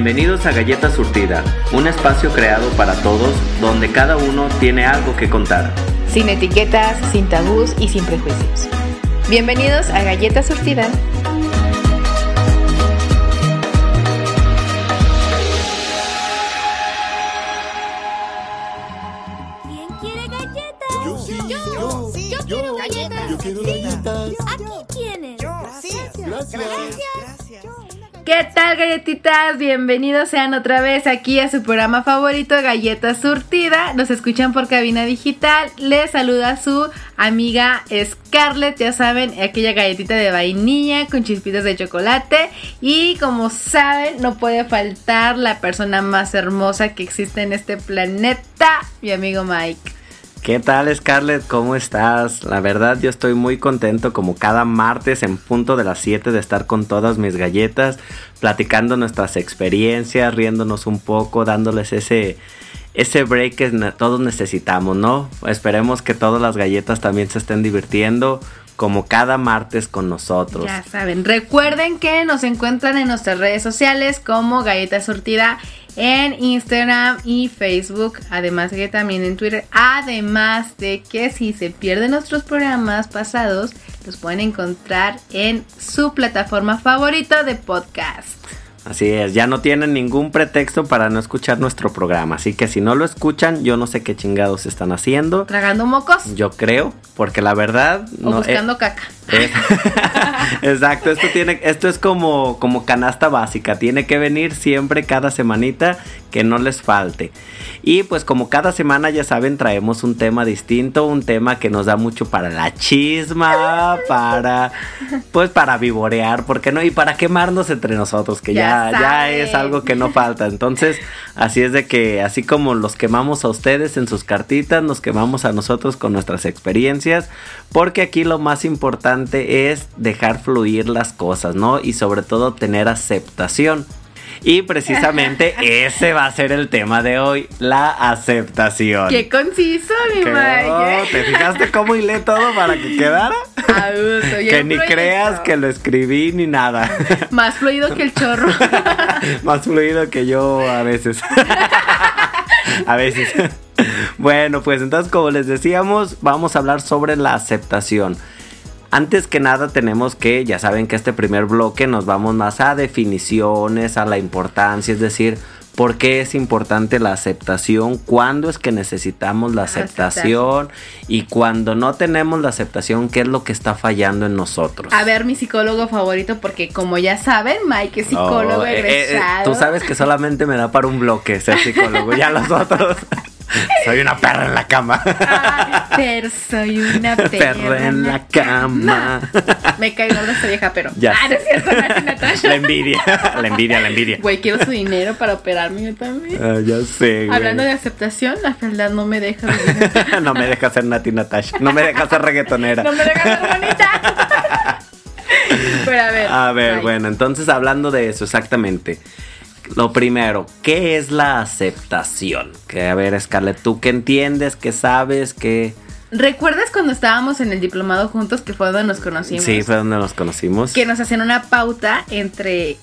Bienvenidos a Galleta Surtida, un espacio creado para todos donde cada uno tiene algo que contar. Sin etiquetas, sin tabús y sin prejuicios. Bienvenidos a Galleta Surtida. ¿Qué tal galletitas? Bienvenidos sean otra vez aquí a su programa favorito Galleta Surtida. Nos escuchan por cabina digital. Les saluda su amiga Scarlett, ya saben, aquella galletita de vainilla con chispitas de chocolate. Y como saben, no puede faltar la persona más hermosa que existe en este planeta, mi amigo Mike. ¿Qué tal Scarlett? ¿Cómo estás? La verdad yo estoy muy contento como cada martes en punto de las 7 de estar con todas mis galletas, platicando nuestras experiencias, riéndonos un poco, dándoles ese, ese break que todos necesitamos, ¿no? Esperemos que todas las galletas también se estén divirtiendo como cada martes con nosotros. Ya saben, recuerden que nos encuentran en nuestras redes sociales como Galleta Surtida en Instagram y Facebook, además de que también en Twitter, además de que si se pierden nuestros programas pasados, los pueden encontrar en su plataforma favorita de podcast. Así es, ya no tienen ningún pretexto para no escuchar nuestro programa, así que si no lo escuchan, yo no sé qué chingados están haciendo. Tragando mocos Yo creo, porque la verdad o no, buscando eh, caca. Es- Exacto, esto tiene esto es como como canasta básica, tiene que venir siempre cada semanita que no les falte. Y pues como cada semana ya saben, traemos un tema distinto, un tema que nos da mucho para la chisma, para pues para vivorear, ¿por qué no? Y para quemarnos entre nosotros, que Ya ya ya, es algo que no falta. Entonces, así es de que así como los quemamos a ustedes en sus cartitas, nos quemamos a nosotros con nuestras experiencias, porque aquí lo más importante es dejar fluir las cosas, ¿no? Y sobre todo tener aceptación. Y precisamente ese va a ser el tema de hoy, la aceptación. Qué conciso, mi Mike. oh, ¿Te fijaste cómo hilé todo para que quedara? Abuso, que ni fluido. creas que lo escribí ni nada. Más fluido que el chorro. Más fluido que yo a veces. a veces. Bueno, pues entonces como les decíamos, vamos a hablar sobre la aceptación. Antes que nada tenemos que, ya saben que este primer bloque nos vamos más a definiciones, a la importancia, es decir, por qué es importante la aceptación, cuándo es que necesitamos la aceptación y cuando no tenemos la aceptación, qué es lo que está fallando en nosotros. A ver, mi psicólogo favorito, porque como ya saben, Mike es psicólogo Oh, eh, eh, eh, egresado. tú sabes que solamente me da para un bloque ser psicólogo, ya los otros. Soy una perra en la cama. Ay, pero soy una perra, Perra en la cama. Me cae gorda esta vieja, pero. Ya ah, no es cierto, Natasha. La envidia, la envidia, la envidia. Güey, quiero su dinero para operarme yo también. Ah, ya sé, güey. Hablando de aceptación, la fealdad no me deja no me deja ser Nati Natasha. No me deja ser reggaetonera. No me deja ser bonita. Pero a ver. A ver, bueno, entonces hablando de eso, exactamente. Lo primero, ¿qué es la aceptación? Que a ver, Scarlett, ¿tú qué entiendes? ¿Qué sabes? ¿Qué...? ¿Recuerdas cuando estábamos en el diplomado juntos que fue donde nos conocimos? Sí, fue donde nos conocimos. Que nos hacían una pauta entre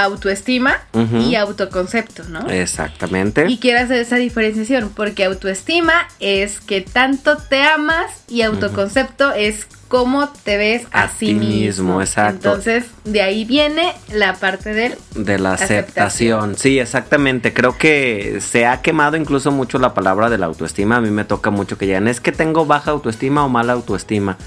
autoestima y autoconcepto, ¿no? Exactamente. Y quiero hacer esa diferenciación, porque autoestima es que tanto te amas y autoconcepto es cómo te ves a, A sí mismo. mismo, exacto. Entonces, de ahí viene la parte del De la aceptación. Aceptación. Sí, exactamente. Creo que se ha quemado incluso mucho la palabra de la autoestima. A mí me toca mucho que digan, es que tengo baja autoestima o mala autoestima.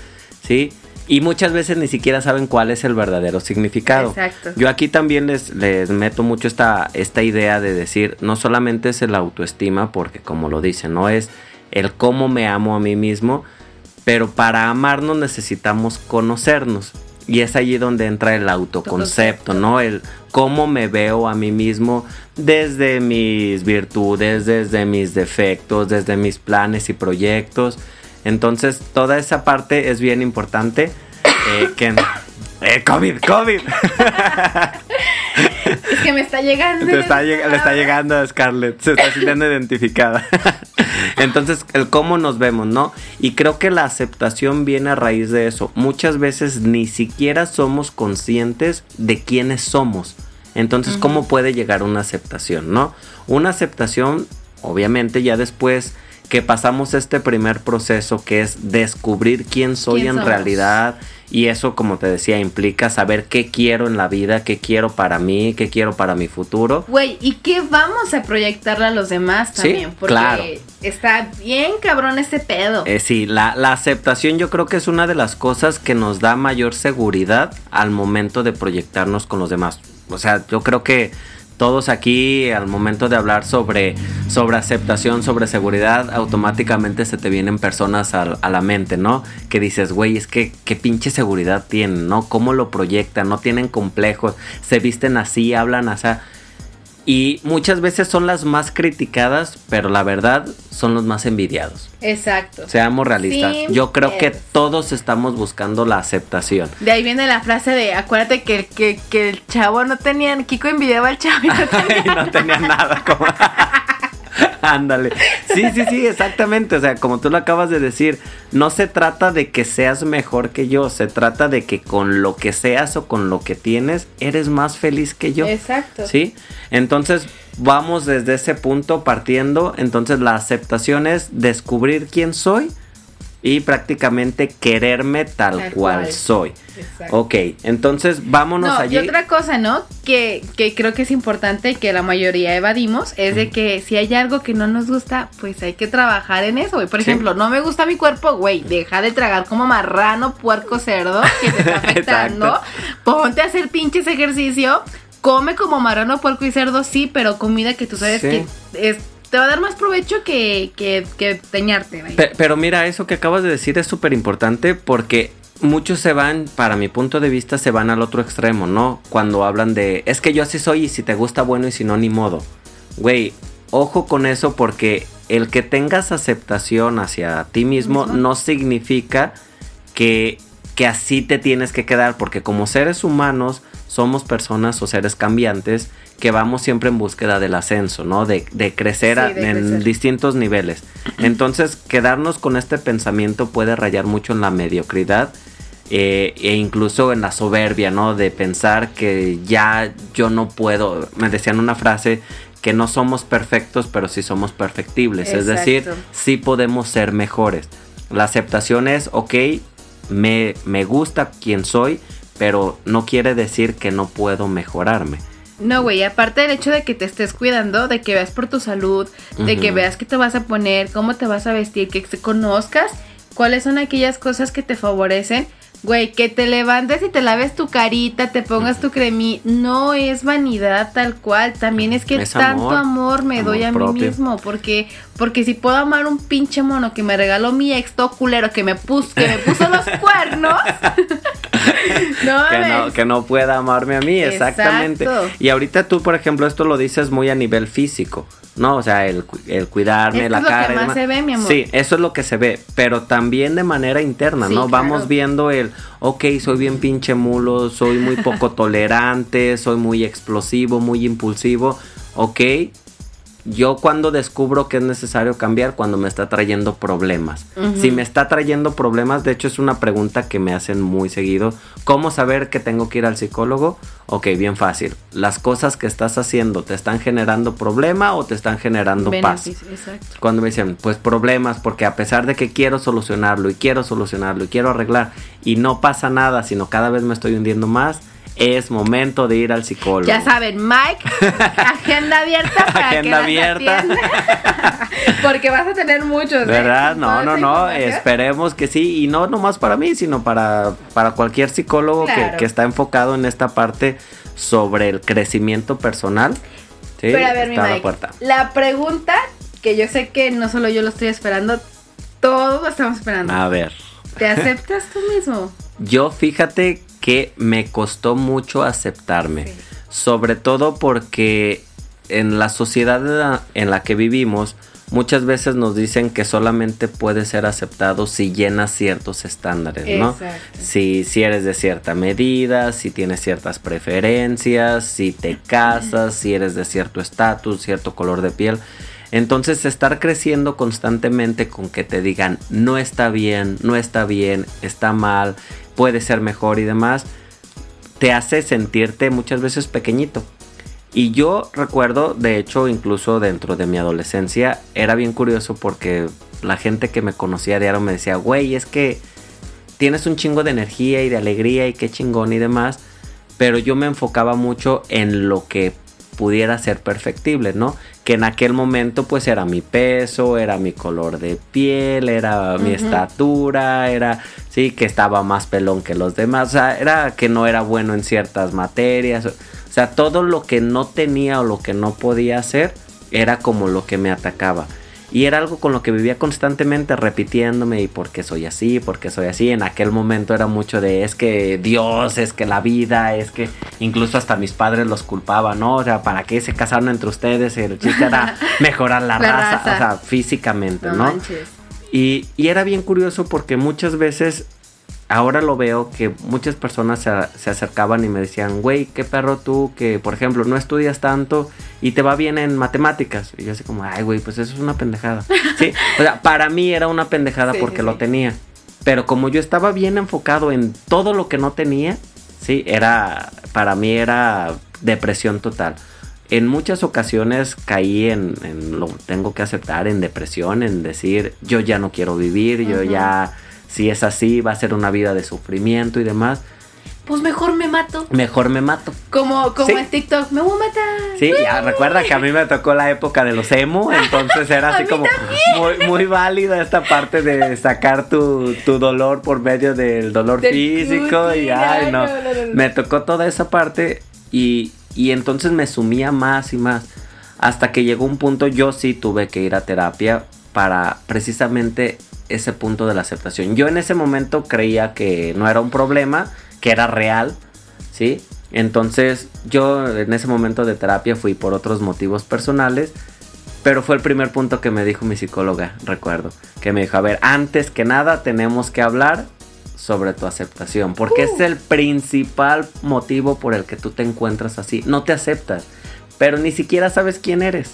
¿Sí? Y muchas veces ni siquiera saben cuál es el verdadero significado. Exacto. Yo aquí también les, les meto mucho esta, esta idea de decir, no solamente es el autoestima, porque como lo dicen, no es el cómo me amo a mí mismo, pero para amarnos necesitamos conocernos. Y es allí donde entra el autoconcepto, ¿no? El cómo me veo a mí mismo desde mis virtudes, desde mis defectos, desde mis planes y proyectos. Entonces, toda esa parte es bien importante. eh, que, eh, COVID, COVID. Es que me está llegando. Te está lleg- le está llegando a Scarlett, se está sintiendo identificada. Entonces, el cómo nos vemos, ¿no? Y creo que la aceptación viene a raíz de eso. Muchas veces ni siquiera somos conscientes de quiénes somos. Entonces, ¿cómo puede llegar una aceptación, no? Una aceptación, obviamente, ya después que pasamos este primer proceso que es descubrir quién soy ¿Quién en somos? realidad y eso como te decía implica saber qué quiero en la vida, qué quiero para mí, qué quiero para mi futuro. Güey, ¿y qué vamos a proyectarle a los demás Sí, también? Porque claro. está bien cabrón este pedo. Eh, sí, la, la aceptación yo creo que es una de las cosas que nos da mayor seguridad al momento de proyectarnos con los demás. O sea, yo creo que todos aquí al momento de hablar sobre, sobre aceptación, sobre seguridad, automáticamente se te vienen personas al- a, la mente, ¿no? Que dices, güey, es que qué pinche seguridad tienen, ¿no? ¿Cómo lo proyectan? No tienen complejos, se visten así, hablan así. Y muchas veces son las más criticadas, pero la verdad son los más envidiados. Exacto. Seamos realistas. Yo creo que todos estamos buscando la aceptación. De ahí viene la frase de, acuérdate que, que, que el chavo no tenía, Kiko envidiaba al chavo y no tenía y no tenía nada como... Ándale. Sí, sí, sí, exactamente. O sea, como tú lo acabas de decir, no se trata de que seas mejor que yo, se trata de que con lo que seas o con lo que tienes, eres más feliz que yo. Exacto. ¿Sí? Entonces, vamos desde ese punto partiendo. Entonces, la aceptación es descubrir quién soy y prácticamente quererme tal, Tal cual, cual. soy. Exacto. Ok, entonces vámonos No, allí. y otra cosa, ¿no? Que, que creo que es importante que la mayoría evadimos es de que si hay algo que no nos gusta, pues hay que trabajar en eso, güey. Por Sí. ejemplo, no me gusta mi cuerpo, güey, deja de tragar como marrano, puerco, cerdo, que te está afectando. Ponte a hacer pinches ejercicio, come como marrano, puerco y cerdo, sí, pero comida que tú sabes Sí. que es, te va a dar más provecho que, que, que Pero mira, eso que acabas de decir es súper importante porque muchos se van, para mi punto de vista, se van al otro extremo, ¿no? Cuando hablan de, es que yo así soy y si te gusta bueno y si no, ni modo. Güey, ojo con eso porque el que tengas aceptación hacia ti mismo Mismo. no significa que, que así te tienes que quedar porque como seres humanos somos personas o seres cambiantes que vamos siempre en búsqueda del ascenso, ¿no? De, de crecer, Sí, a- de en crecer. distintos niveles. Entonces, quedarnos con este pensamiento puede rayar mucho en la mediocridad eh, e incluso en la soberbia, ¿no? De pensar que ya yo no puedo. Me decían una frase que no somos perfectos, pero sí somos perfectibles. Es decir, sí podemos ser mejores. La aceptación es, ok, me, me gusta quien soy, pero no quiere decir que no puedo mejorarme. No, güey, aparte del hecho de que te estés cuidando, de que veas por tu salud, de que veas qué te vas a poner, cómo te vas a vestir, que te conozcas cuáles son aquellas cosas que te favorecen. Güey, que te levantes y te laves tu carita, te pongas tu cremí, no es vanidad tal cual, también es que Es tanto amor, amor, me amor doy a propio. mí mismo, porque porque si puedo amar un pinche mono que me regaló mi ex todo culero que me puso que me puso los cuernos. no, que no, que no pueda amarme a mí, exactamente. Exacto. Y ahorita tú, por ejemplo, esto lo dices muy a nivel físico, ¿no? O sea, el, el cuidarme, la es lo que cara. y más se ve, mi amor. Sí, eso es lo que se ve, pero también de manera interna, Sí, ¿no? Vamos viendo el, ok, soy bien pinche mulo, soy muy poco tolerante, soy muy explosivo, muy impulsivo, ok. Yo cuando descubro que es necesario cambiar cuando me está trayendo problemas. Si me está trayendo problemas, de hecho es una pregunta que me hacen muy seguido. ¿Cómo saber que tengo que ir al psicólogo? Ok, bien fácil. ¿Las cosas que estás haciendo te están generando problema o te están generando paz? Exacto. Cuando me dicen, pues problemas, porque a pesar de que quiero solucionarlo y quiero solucionarlo y quiero arreglar y no pasa nada, sino cada vez me estoy hundiendo más, es momento de ir al psicólogo. Ya saben, Mike, agenda abierta para que Agenda las abierta. Porque vas a tener muchos. ¿eh? ¿Verdad? No, no, no. Esperemos que sí. Y no nomás para mí, sino para, para cualquier psicólogo que, Claro. que está enfocado en esta parte sobre el crecimiento personal. Sí, Pero a ver, mi la Mike, puerta. la pregunta que yo sé que no solo yo lo estoy esperando, todos lo estamos esperando. A ver. ¿Te aceptas tú mismo? Yo fíjate que me costó mucho aceptarme. Sí. Sobre todo porque en la sociedad en la- en la que vivimos, muchas veces nos dicen que solamente puede ser aceptado si llenas ciertos estándares, ¿no? Si, si eres de cierta medida, si tienes ciertas preferencias, si te casas, si eres de cierto estatus, cierto color de piel. Entonces estar creciendo constantemente con que te digan no está bien, no está bien, está mal, puede ser mejor y demás, te hace sentirte muchas veces pequeñito. Y yo recuerdo, de hecho, incluso dentro de mi adolescencia, era bien curioso porque la gente que me conocía diario me decía, güey, es que tienes un chingo de energía y de alegría y qué chingón y demás. Pero yo me enfocaba mucho en lo que pudiera ser perfectible, ¿no? Que en aquel momento pues era mi peso, era mi color de piel, era mi estatura, era, sí, que estaba más pelón que los demás, o sea, era que no era bueno en ciertas materias, o sea, todo lo que no tenía o lo que no podía hacer era como lo que me atacaba. Y era algo con lo que vivía constantemente repitiéndome y por qué soy así, por qué soy así. En aquel momento era mucho de es que Dios, es que la vida, es que incluso hasta mis padres los culpaban, ¿no? O sea, ¿para qué se casaron entre ustedes? El chiste era mejorar la, La raza, raza. o sea, físicamente, No ¿no? Y, y era bien curioso porque muchas veces, ahora lo veo, que muchas personas se, se acercaban y me decían, güey, qué perro tú, que por ejemplo no estudias tanto y te va bien en matemáticas. Y yo así como, ay, güey, pues eso es una pendejada. Sí, o sea, para mí era una pendejada Sí, porque sí, lo tenía. Pero como yo estaba bien enfocado en todo lo que no tenía, sí, era, para mí era depresión total. En muchas ocasiones caí en, en lo tengo que aceptar, en depresión, en decir, yo ya no quiero vivir, yo ya, si es así, va a ser una vida de sufrimiento y demás, Pues mejor me mato. mejor me mato. Como, como Sí. en TikTok, me voy a matar. Sí, ya recuerda que a mí me tocó la época de los emo, entonces era así como muy, muy válida esta parte de sacar tu, tu dolor por medio del dolor Del físico y ay no, no. me tocó toda esa parte y, y entonces me sumía más y más hasta que llegó un punto yo sí tuve que ir a terapia para precisamente ese punto de la aceptación. Yo en ese momento creía que no era un problema, que era real, ¿sí? Entonces yo en ese momento de terapia fui por otros motivos personales, pero fue el primer punto que me dijo mi psicóloga, recuerdo, que me dijo, a ver, antes que nada tenemos que hablar sobre tu aceptación, porque es el principal motivo por el que tú te encuentras así, no te aceptas, pero ni siquiera sabes quién eres,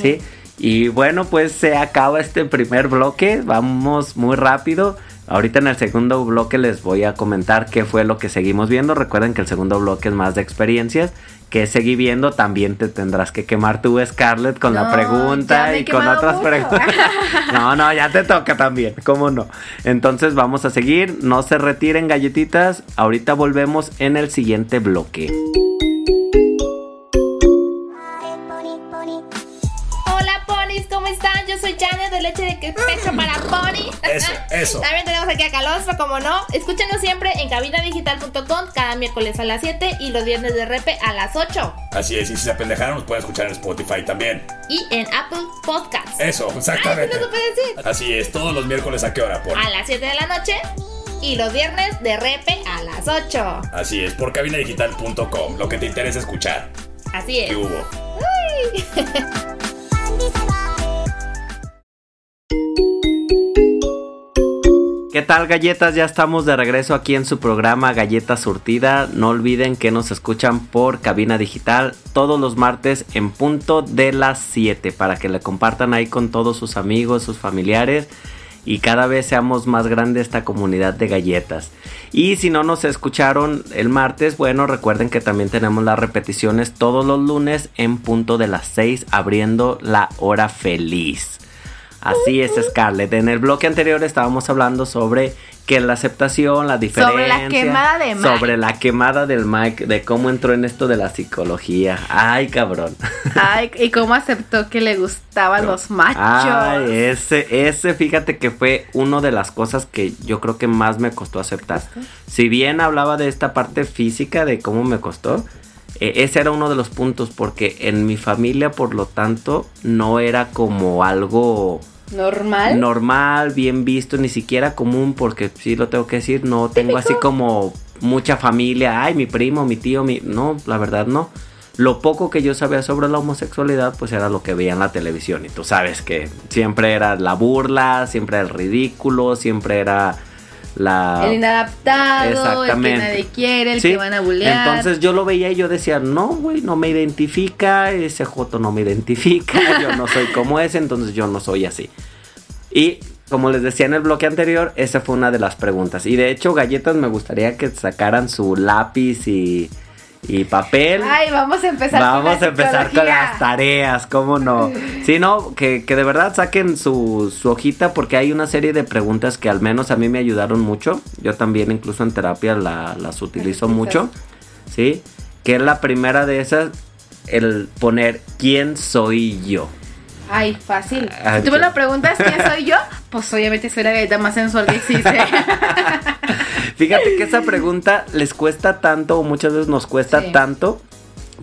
¿sí? Y bueno, pues se acaba este primer bloque, vamos muy rápido. Ahorita en el segundo bloque les voy a comentar qué fue lo que seguimos viendo. Recuerden que el segundo bloque es más de experiencias. Que seguí viendo, también te tendrás que quemar tú, Scarlett, con No, la pregunta y con otras mucho. preguntas. No, no, ya te toca también, ¿cómo no? Entonces vamos a seguir, no se retiren galletitas, ahorita volvemos en el siguiente bloque. Están? Yo soy Janet de Leche de Pecho para Pony. Eso, eso. También tenemos aquí a Calostro, como no. Escúchenos siempre en cabinadigital.com cada miércoles a las 7 y los viernes de repe a las 8. Así es, y si se apendejaron nos pueden escuchar en Spotify también. Y en Apple Podcasts. Eso, exactamente. Ay, no supe decir. Así es, todos los miércoles a qué hora, por. A las 7 de la noche y los viernes de repe a las 8. Así es, por cabinadigital.com, lo que te interesa escuchar. Así es. ¿Qué hubo? ¿Qué tal galletas? Ya estamos de regreso aquí en su programa Galleta Surtida. No olviden que nos escuchan por cabina digital todos los martes en punto de las 7 para que le compartan ahí con todos sus amigos, sus familiares y cada vez seamos más grande esta comunidad de galletas. Y si no nos escucharon el martes, bueno, recuerden que también tenemos las repeticiones todos los lunes en punto de las 6 abriendo la hora feliz. Así es, Scarlett. En el bloque anterior estábamos hablando sobre que la aceptación, la diferencia. Sobre la quemada de Mike. Sobre la quemada del Mike, de cómo entró en esto de la psicología. Ay, cabrón. Ay, y cómo aceptó que le gustaban los machos. Ay, ese, ese, fíjate que fue una de las cosas que yo creo que más me costó aceptar. Si bien hablaba de esta parte física, de cómo me costó, eh, ese era uno de los puntos, porque en mi familia, por lo tanto, no era como algo Normal. normal, bien visto, ni siquiera común, porque sí lo tengo que decir, no tengo así como mucha familia, ay, mi primo, mi tío, mi... No, la verdad no. Lo poco que yo sabía sobre la homosexualidad, pues era lo que veía en la televisión. Y tú sabes que siempre era la burla, siempre era el ridículo, siempre era la... El inadaptado, el que nadie quiere, el Sí, que van a bullear. Entonces yo lo veía y yo decía, no, güey, no me identifica, ese Joto no me identifica, yo no soy como ese, entonces yo no soy así. Y como les decía en el bloque anterior, esa fue una de las preguntas. Y de hecho, galletas me gustaría que sacaran su lápiz y, y papel. Ay, vamos a empezar con Vamos a empezar con las tareas, ¿cómo no? Sí, no, que, que de verdad saquen su, su hojita porque hay una serie de preguntas que al menos a mí me ayudaron mucho. Yo también incluso en terapia la- las utilizo mucho, ¿sí? Que es la primera de esas, el poner quién soy yo. Ay, fácil. Ah, si tú me lo preguntas quién soy yo, pues obviamente soy la galleta más sensual que existe. Fíjate que esa pregunta les cuesta tanto o muchas veces nos cuesta Sí. tanto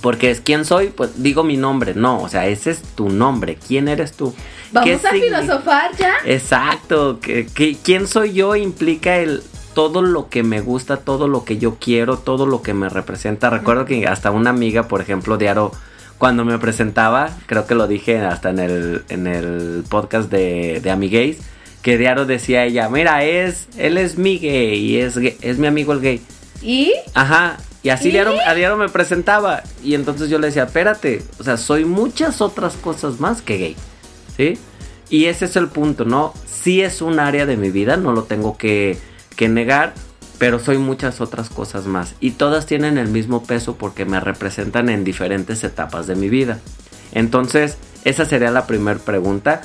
porque es quién soy, pues digo mi nombre, no, o sea, ese es tu nombre, ¿quién eres tú? ¿Qué Vamos a filosofar ya. Exacto, que, que quién soy yo implica el todo lo que me gusta, todo lo que yo quiero, todo lo que me representa. Recuerdo que hasta una amiga, por ejemplo, Diaro, cuando me presentaba, creo que lo dije hasta en el, en el podcast de, de Amigues, que Diaro decía a ella, mira, es, él es mi gay, es, gay- es mi amigo el gay. ¿Y? Ajá. Y así ¿Y? Diaro, a Diaro me presentaba. Y entonces yo le decía, espérate, o sea, soy muchas otras cosas más que gay. ¿Sí? Y ese es el punto, ¿no? Sí es un área de mi vida, no lo tengo que, que negar, pero soy muchas otras cosas más. Y todas tienen el mismo peso porque me representan en diferentes etapas de mi vida. Entonces, esa sería la primera pregunta.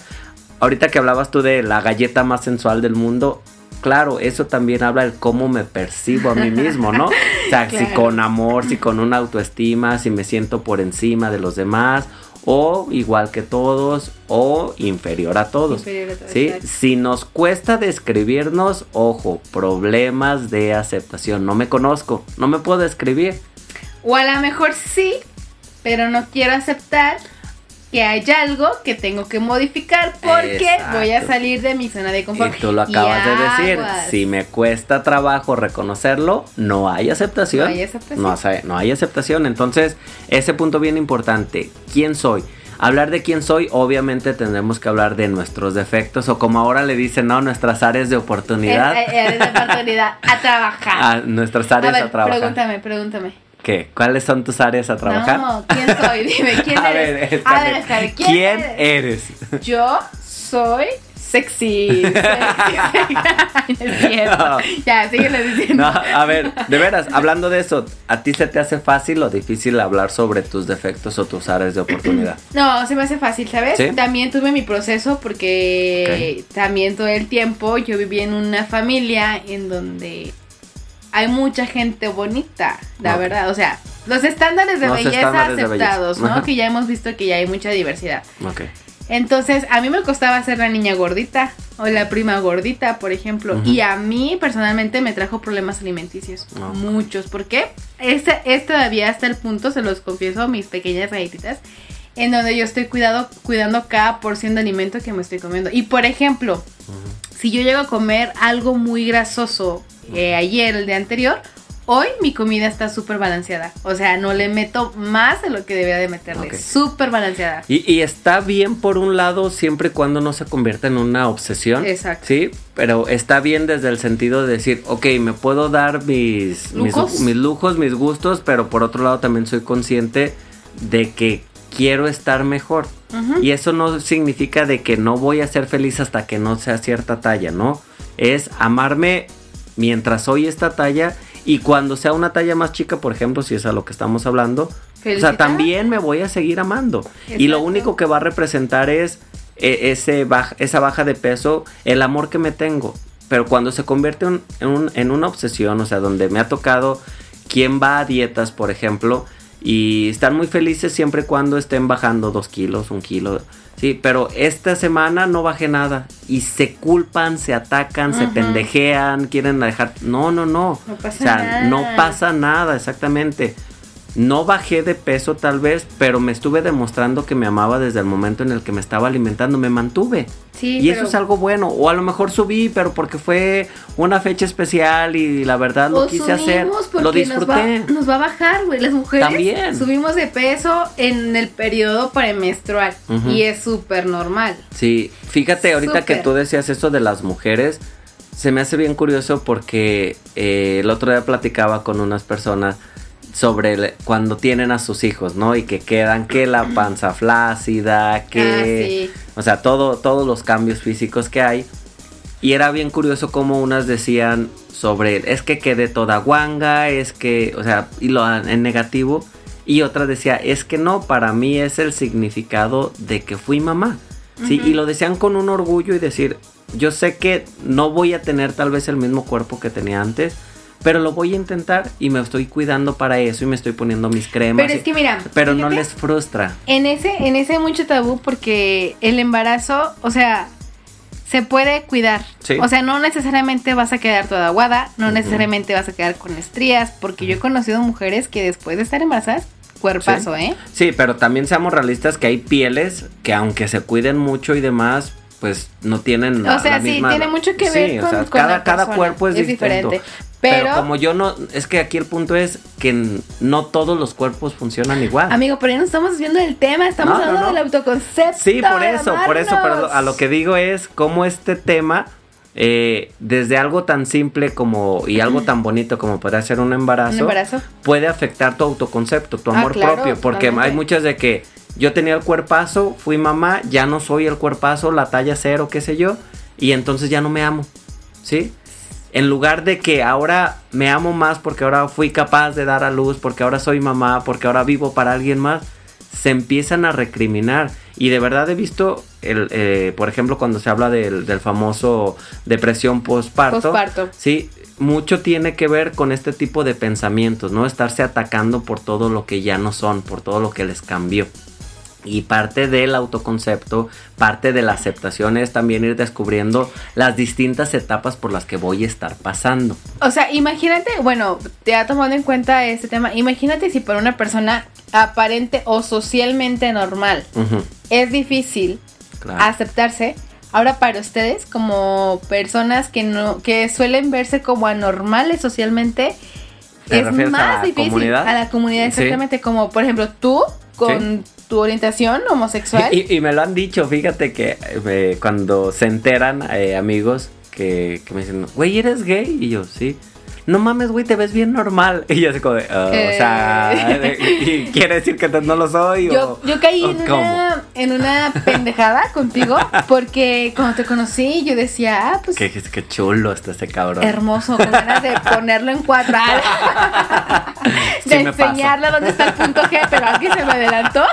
Ahorita que hablabas tú de la galleta más sensual del mundo, claro, eso también habla del cómo me percibo a mí mismo, ¿no? O sea, si con amor, si con una autoestima, si me siento por encima de los demás, o igual que todos, o inferior a todos. Inferior a todos, ¿sí? exacto. Si nos cuesta describirnos, ojo, problemas de aceptación. No me conozco, no me puedo describir. O a lo mejor sí, pero no quiero aceptar que hay algo que tengo que modificar porque Exacto. voy a salir de mi zona de confort. Y tú lo acabas de decir. Si me cuesta trabajo reconocerlo, no hay aceptación. No hay aceptación. No, no hay aceptación. Entonces, ese punto bien importante. ¿Quién soy? Hablar de quién soy, obviamente tendremos que hablar de nuestros defectos o como ahora le dicen, ¿no? Nuestras áreas de oportunidad. Eh, eh, eres de oportunidad a trabajar. a nuestras áreas a, ver, trabajar. pregúntame, pregúntame. ¿Qué? ¿Cuáles son tus áreas a trabajar? No, ¿quién soy? Dime, ¿quién a eres? ver, a ver, ¿quién, ¿quién eres? eres? Yo soy sexy. No. Ya, síguelo diciendo. No, a ver, de veras, hablando de eso, ¿a ti se te hace fácil o difícil hablar sobre tus defectos o tus áreas de oportunidad? No, se me hace fácil, ¿sabes? ¿Sí? También tuve mi proceso porque también todo el tiempo yo viví en una familia en donde hay mucha gente bonita, la verdad. O sea, los estándares de Los belleza estándares de aceptados, belleza. ¿no? Ajá. Que ya hemos visto que ya hay mucha diversidad. Ok. Entonces, a mí me costaba ser la niña gordita o la prima gordita, por ejemplo. Y a mí personalmente me trajo problemas alimenticios. Muchos. ¿Por qué? Este es todavía hasta el punto, se los confieso, mis pequeñas galletitas, en donde yo estoy cuidado, cuidando cada porción de alimento que me estoy comiendo. Y por ejemplo, si yo llego a comer algo muy grasoso eh, ayer, el día anterior, hoy mi comida está súper balanceada. O sea, no le meto más de lo que debería de meterle. Ok. Súper balanceada. Y, y está bien por un lado siempre y cuando no se convierta en una obsesión. Exacto. Sí, pero está bien desde el sentido de decir, ok, me puedo dar mis mis- ¿Lujos? mis lujos, mis gustos, pero por otro lado también soy consciente de que quiero estar mejor. Y eso no significa de que no voy a ser feliz hasta que no sea cierta talla, ¿no? Es amarme mientras soy esta talla y cuando sea una talla más chica, por ejemplo, si es a lo que estamos hablando, o sea, Felicitar. también me voy a seguir amando. Y lo único que va a representar es eh, ese baj- esa baja de peso, el amor que me tengo. Pero cuando se convierte en, en un- en una obsesión, o sea, donde me ha tocado quien va a dietas, por ejemplo, y están muy felices siempre y cuando estén bajando dos kilos, un kilo. Sí, pero esta semana no bajé nada. Y se culpan, se atacan, se pendejean, quieren dejar. No, no, no. No pasa o sea, nada. no pasa nada, exactamente. No bajé de peso tal vez, pero me estuve demostrando que me amaba desde el momento en el que me estaba alimentando, me mantuve. Sí, y pero- eso es algo bueno. O a lo mejor subí, pero porque fue una fecha especial y la verdad lo quise hacer. Lo disfruté. Nos va, nos va a bajar, güey. Las mujeres También. subimos de peso en el periodo premenstrual. Y es súper normal. Sí, fíjate, ahorita que tú decías eso de las mujeres, se me hace bien curioso porque eh, el otro día platicaba con unas personas sobre el- cuando tienen a sus hijos, ¿no? Y que quedan que la panza flácida, que... Ah, sí. O sea, todo, todos los cambios físicos que hay. Y era bien curioso como unas decían sobre, es que quedé toda guanga, es que, o sea, y lo en negativo. Y otra decía, es que no, para mí es el significado de que fui mamá. Sí, y lo decían con un orgullo y decir, yo sé que no voy a tener tal vez el mismo cuerpo que tenía antes, pero lo voy a intentar y me estoy cuidando para eso y me estoy poniendo mis cremas. Pero es que mira, pero no les frustra. En ese, en ese hay mucho tabú porque el embarazo, o sea, se puede cuidar. Sí. O sea, no necesariamente vas a quedar toda aguada, no necesariamente vas a quedar con estrías, porque yo he conocido mujeres que después de estar embarazadas, cuerpazo, ¿eh? Sí, pero también seamos realistas que hay pieles que aunque se cuiden mucho y demás, pues no tienen la, o sea, la sí, misma- tiene mucho que Sí, ver o con, sea, con cada, la cada cuerpo es, distinto. diferente. Pero, Pero, como yo no, es que aquí el punto es que no todos los cuerpos funcionan igual. amigo, pero ya no estamos viendo del tema, estamos No, hablando no. del autoconcepto. Sí, por eso, por eso, pero a lo que digo es cómo este tema, eh, desde algo tan simple como y algo tan bonito como podría ser un embarazo, Un embarazo. puede afectar tu autoconcepto, tu Ah, amor claro, propio, porque totalmente. hay muchas de que yo tenía el cuerpazo, fui mamá, ya no soy el cuerpazo, la talla cero, qué sé yo, y entonces ya no me amo, ¿sí? En lugar de que ahora me amo más porque ahora fui capaz de dar a luz, porque ahora soy mamá, porque ahora vivo para alguien más, se empiezan a recriminar. Y de verdad he visto, el, eh, por ejemplo, cuando se habla del, del famoso depresión postparto, Postparto. sí, mucho tiene que ver con este tipo de pensamientos, ¿no? Estarse atacando por todo lo que ya no son, por todo lo que les cambió. Y parte del autoconcepto, parte de la aceptación es también ir descubriendo las distintas etapas por las que voy a estar pasando. O sea, imagínate, bueno, te ha tomado en cuenta este tema. Imagínate si para una persona aparente o socialmente normal es difícil claro. aceptarse. Ahora para ustedes, como personas que no, que suelen verse como anormales socialmente, ¿Te es a más difícil comunidad? a la comunidad, Sí. exactamente, como por ejemplo tú con tu orientación homosexual. Y, y me lo han dicho, fíjate que eh, cuando se enteran eh, amigos que, que me dicen, güey, ¿eres gay? Y yo, sí. No mames, güey, te ves bien normal. Y yo así como de, "Ah, Eh. o sea, y quiere decir que no lo soy. Yo, o, yo caí o en una, en una pendejada contigo porque cuando te conocí yo decía, ah, pues Qué, qué chulo está ese cabrón. hermoso, con ganas de ponerlo en cuatro. Sí de pasa. enseñarle dónde está el punto G, pero aquí se me adelantó.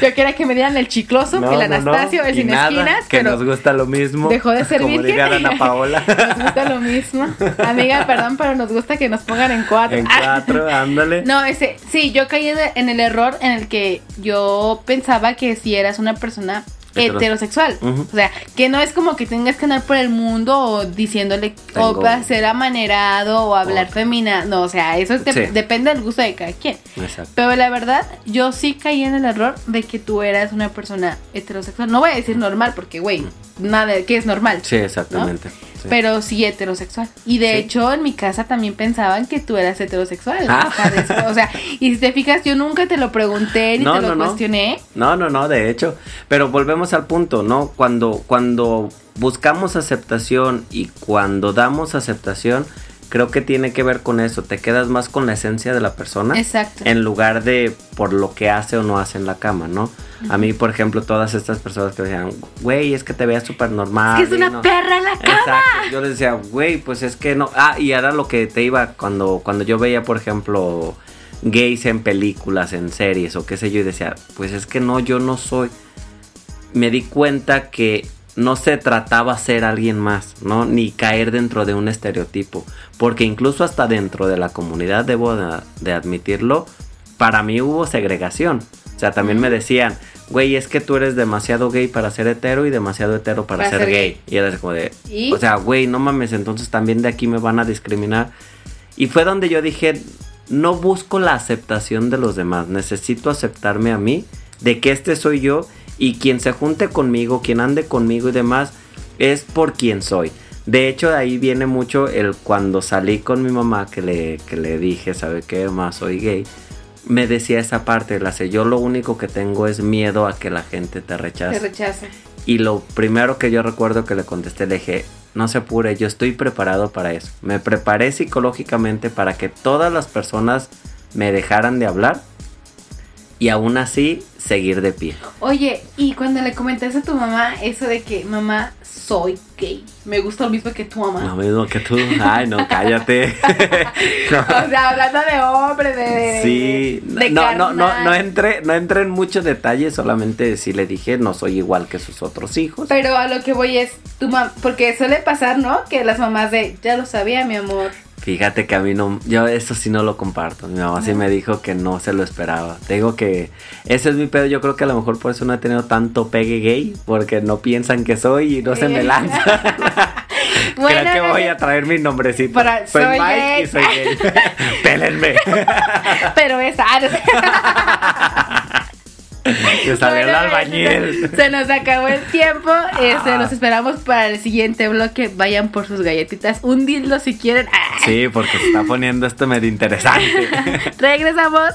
Yo quería que me dieran el chicloso, No, el no, no. Anastasio, el sin nada, esquinas, que pero nos gusta lo mismo. dejó de ser Como Ana Paola. nos gusta lo mismo. Amiga, perdón, pero nos gusta que nos pongan en cuatro. en cuatro, ándale. No, ese, sí, yo caí en el error en el que yo pensaba que si eras una persona Heteros- heterosexual. O sea, que no es como que tengas que andar por el mundo o diciéndole o Tengo- para ser amanerado o hablar O- femina. No, o sea, eso es de- Sí. depende del gusto de cada quien. Exacto. Pero la verdad, yo sí caí en el error de que tú eras una persona heterosexual. No voy a decir normal, porque, güey, nada, que es normal? Sí, exactamente. Sí. Pero sí heterosexual. Y de Sí. hecho, en mi casa también pensaban que tú eras heterosexual. Ah. O, sea, y si te fijas, yo nunca te lo pregunté ni No, te lo no, no. cuestioné. No, no, no, de hecho. Pero volvemos al punto, ¿no? Cuando, cuando buscamos aceptación y cuando damos aceptación, creo que tiene que ver con eso. Te quedas más con la esencia de la persona. Exacto. En lugar de por lo que hace o no hace en la cama, ¿no? A mí, por ejemplo, todas estas personas que decían, güey, es que te veas súper normal. es que es una no". perra en la cama. Exacto. Yo les decía, güey, pues es que no. Ah, y era lo que te iba cuando, cuando yo veía, por ejemplo, gays en películas, en series o qué sé yo, y decía, pues es que no, yo no soy. Me di cuenta que no se trataba ser alguien más, ¿no? Ni caer dentro de un estereotipo. Porque incluso hasta dentro de la comunidad, debo de, de admitirlo, para mí hubo segregación. O sea, también me decían, güey, es que tú eres demasiado gay para ser hetero y demasiado hetero para, Para ser, ser gay. gay. Y era así como de, ¿Y? o sea, güey, no mames, entonces también de aquí me van a discriminar. Y fue donde yo dije, no busco la aceptación de los demás, necesito aceptarme a mí, de que este soy yo y quien se junte conmigo, quien ande conmigo y demás, es por quien soy. De hecho, de ahí viene mucho el cuando salí con mi mamá que le, que le dije, ¿sabe qué? Más soy gay. Me decía esa parte, la sé, yo lo único que tengo es miedo a que la gente te rechace. Te rechaza. Y lo primero que yo recuerdo que le contesté, le dije, no se apure, yo estoy preparado para eso. Me preparé psicológicamente para que todas las personas me dejaran de hablar. Y aún así seguir de pie. Oye, y cuando le comentaste a tu mamá eso de que mamá soy gay, me gusta lo mismo que tu mamá. Lo mismo que tú. Ay, no, cállate. No. O sea, hablando de hombre, de, Sí, de no, no, no, no entré, no entré en muchos detalles, solamente sí le dije, no soy igual que sus otros hijos. Pero a lo que voy es tu mamá, porque suele pasar, ¿no? Que las mamás de, ya lo sabía, mi amor. Fíjate que a mí no, yo eso sí no lo comparto. Mi mamá sí me dijo que no se lo esperaba. Te digo que ese es mi pedo. Yo creo que a lo mejor por eso no he tenido tanto pegue gay, porque no piensan que soy y no se me lanzan. Bueno, Creo que voy a traer mi nombrecito. Para- soy, soy Mike gay. y soy gay. Pélenme. Pero es Te salió el albañil. Se nos acabó el tiempo. Este, los esperamos para el siguiente bloque. Vayan por sus galletitas. Un dildo si quieren. ¡Ah! Sí, porque se está poniendo esto medio interesante. Regresamos.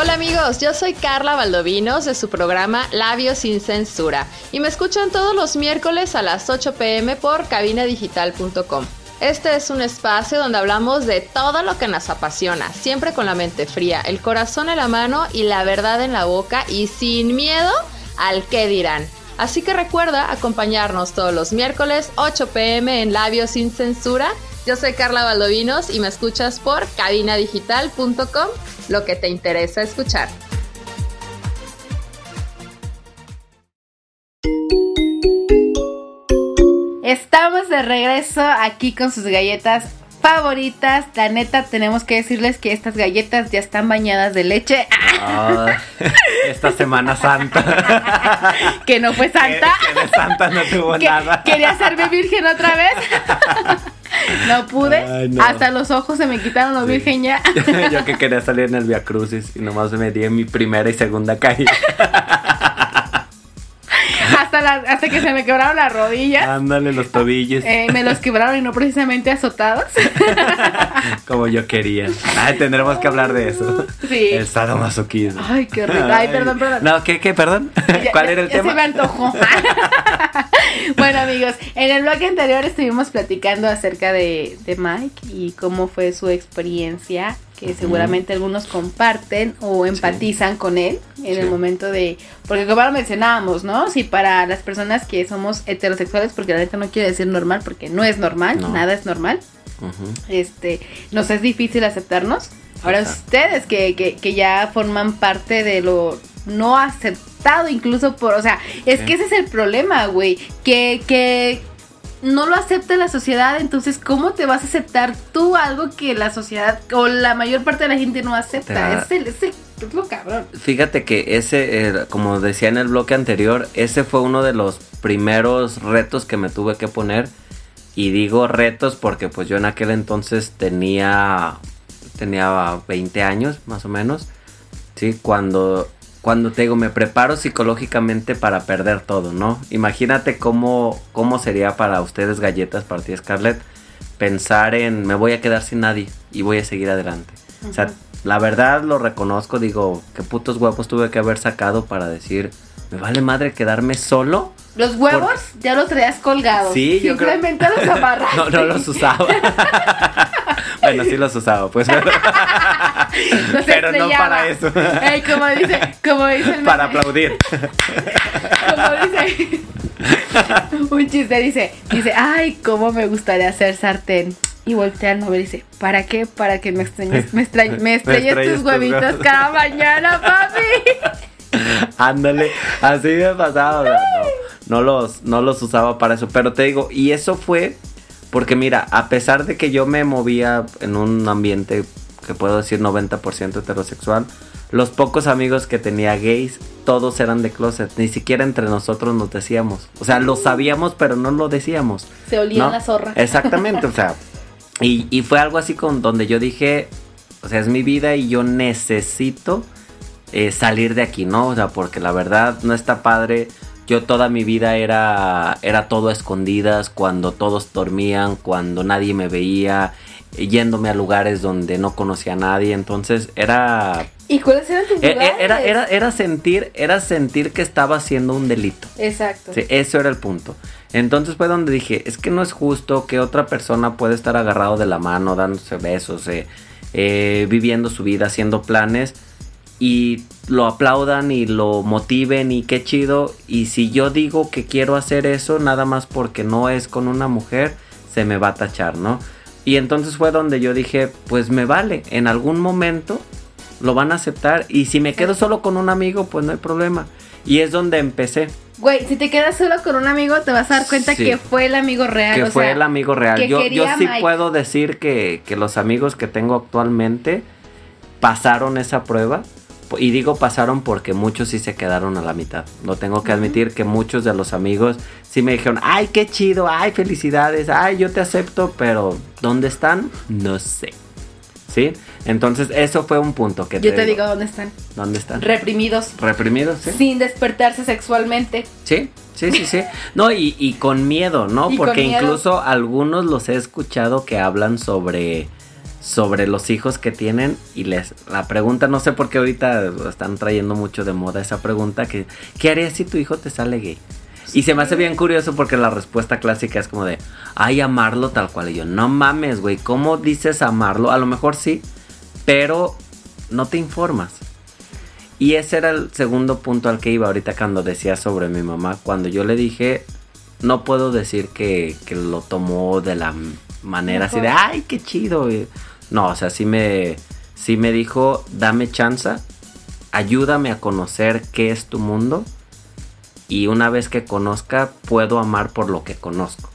Hola amigos, yo soy Carla Valdovinos de su programa Labios sin Censura y me escuchan todos los miércoles a las 8 pm por cabinadigital.com. Este es un espacio donde hablamos de todo lo que nos apasiona, siempre con la mente fría, el corazón en la mano y la verdad en la boca y sin miedo al qué dirán. Así que recuerda acompañarnos todos los miércoles 8 pm en Labios sin Censura. Yo soy Carla Valdovinos y me escuchas por cabinadigital.com, lo que te interesa escuchar. Estamos de regreso aquí con sus galletas favoritas. La neta, tenemos que decirles que estas galletas ya están bañadas de leche. Ah, esta Semana Santa. que no fue santa. Que, que de Santa no tuvo Que- nada. quería hacerme virgen otra vez. no pude. Ay, no. Hasta los ojos se me quitaron los Sí. virgen ya. Yo que quería salir en el Via Crucis y nomás me di en mi primera y segunda caída. Hasta, la- hasta que se me quebraron las rodillas. Ándale los tobillos. Eh, me los quebraron y no precisamente azotados. Como yo quería. Ay, tendremos que hablar de eso. Sí. El sadomasoquismo. Ay, qué rico. Ay, perdón, perdón. No, ¿qué, qué, perdón? Ya- ¿Cuál ya- era el tema? Se me antojó. bueno, amigos, en el bloque anterior estuvimos platicando acerca de, de Mike y cómo fue su experiencia, que seguramente algunos comparten o empatizan con él en Sí. el momento de. Porque, como lo mencionábamos, ¿no? Si para las personas que somos heterosexuales, porque la neta no quiere decir normal, porque no es normal, No. nada es normal este, nos es difícil aceptarnos. Ahora Exacto. ustedes que, que, que ya forman parte de lo no aceptado incluso por, o sea, es Sí. que ese es el problema, güey, que, que no lo acepta la sociedad, entonces ¿cómo te vas a aceptar tú algo que la sociedad o la mayor parte de la gente no acepta? Es, el, es, el- es lo cabrón. Fíjate que ese, eh, como decía en el bloque anterior, ese fue uno de los primeros retos que me tuve que poner. Y digo retos porque pues yo en aquel entonces tenía, tenía 20 años más o menos. Sí, cuando, cuando te digo, me preparo psicológicamente para perder todo, ¿no? Imagínate cómo, cómo sería para ustedes galletas, para ti Scarlett, pensar en me voy a quedar sin nadie y voy a seguir adelante. O sea, la verdad lo reconozco, digo, qué putos huevos tuve que haber sacado para decir, me vale madre quedarme solo. Los huevos ya los traías colgados. Sí, yo creo- los amarraste. No, no los usaba. bueno, sí los usaba, pues. Pero no para eso. Ey, como dice, como dice el para aplaudir. como dice un chiste dice dice ay cómo me gustaría hacer sartén y voltea al novio y dice ¿para qué? para que me extrañes me, extra- me estrelles tus huevitos cada mañana papi Ándale, así me pasaba. no, no los, no los usaba para eso. Pero te digo, y eso fue porque, mira, a pesar de que yo me movía en un ambiente que puedo decir 90% heterosexual, los pocos amigos que tenía gays, todos eran de closet. Ni siquiera entre nosotros nos decíamos. O sea, lo sabíamos, pero no lo decíamos. se olía ¿no? la zorra Exactamente, o sea. Y, y fue algo así con donde yo dije, o sea, es mi vida y yo necesito eh, salir de aquí, ¿no? O sea, porque la verdad no está padre Yo toda mi vida era, era todo a escondidas, cuando todos dormían, cuando nadie me veía, yéndome a lugares donde no conocía a nadie. Entonces era ¿Y cuáles eran tus e- e- lugares? Era, era, era sentir, era sentir que estaba haciendo un delito. Exacto. Sí, eso era el punto. Entonces fue donde dije, es que no es justo que otra persona pueda estar agarrado de la mano, dándose besos, eh, eh, viviendo su vida, haciendo planes y lo aplaudan y lo motiven y qué chido. Y si yo digo que quiero hacer eso, nada más porque no es con una mujer, se me va a tachar, ¿no? Y entonces fue donde yo dije, pues me vale, en algún momento lo van a aceptar y si me quedo solo con un amigo, pues no hay problema. Y es donde empecé. Güey, si te quedas solo con un amigo, te vas a dar cuenta Sí. que fue el amigo real. que o fue sea, el amigo real. Yo, yo sí Mike. puedo decir que, que los amigos que tengo actualmente pasaron esa prueba. Y digo pasaron porque muchos sí se quedaron a la mitad. Lo tengo que admitir que muchos de los amigos sí me dijeron, ay, qué chido, ay, felicidades, ay, yo te acepto, pero ¿dónde están? No sé. ¿Sí? Entonces eso fue un punto que Yo te digo dónde están. ¿Dónde están? Reprimidos. Reprimidos, ¿sí? Sin despertarse sexualmente. Sí, sí, sí, sí. No, y, y con miedo, ¿no? Porque miedo. incluso algunos los he escuchado que hablan sobre sobre los hijos que tienen y les la pregunta no sé por qué ahorita están trayendo mucho de moda esa pregunta que ¿qué harías si tu hijo te sale gay? Y se me hace bien curioso porque la respuesta clásica es como de, ay, amarlo tal cual. Y yo, no mames, güey, ¿cómo dices amarlo? A lo mejor sí, pero no te informas. Y ese era el segundo punto al que iba ahorita cuando decía sobre mi mamá. Cuando yo le dije, no puedo decir que, que lo tomó de la manera así de, ay, qué chido. No, o sea, sí me, sí me dijo, dame chance, ayúdame a conocer qué es tu mundo. Y una vez que conozca, puedo amar por lo que conozco.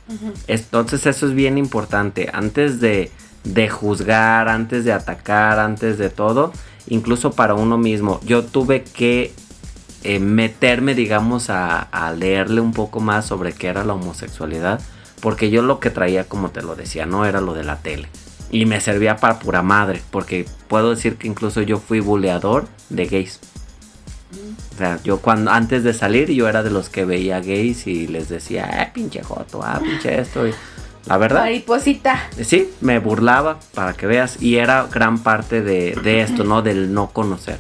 Entonces eso es bien importante. Antes de, de juzgar, antes de atacar, antes de todo, incluso para uno mismo, yo tuve que eh, meterme, digamos, a, a leerle un poco más sobre qué era la homosexualidad. Porque yo lo que traía, como te lo decía, no era lo de la tele. Y me servía para pura madre. Porque puedo decir que incluso yo fui buleador de gays. O sea, yo cuando antes de salir yo era de los que veía gays y les decía, ah, pinche joto, ah, pinche esto. Y la verdad, Mariposita. sí, me burlaba para que veas. Y era gran parte de, de esto, ¿no? Del no conocer.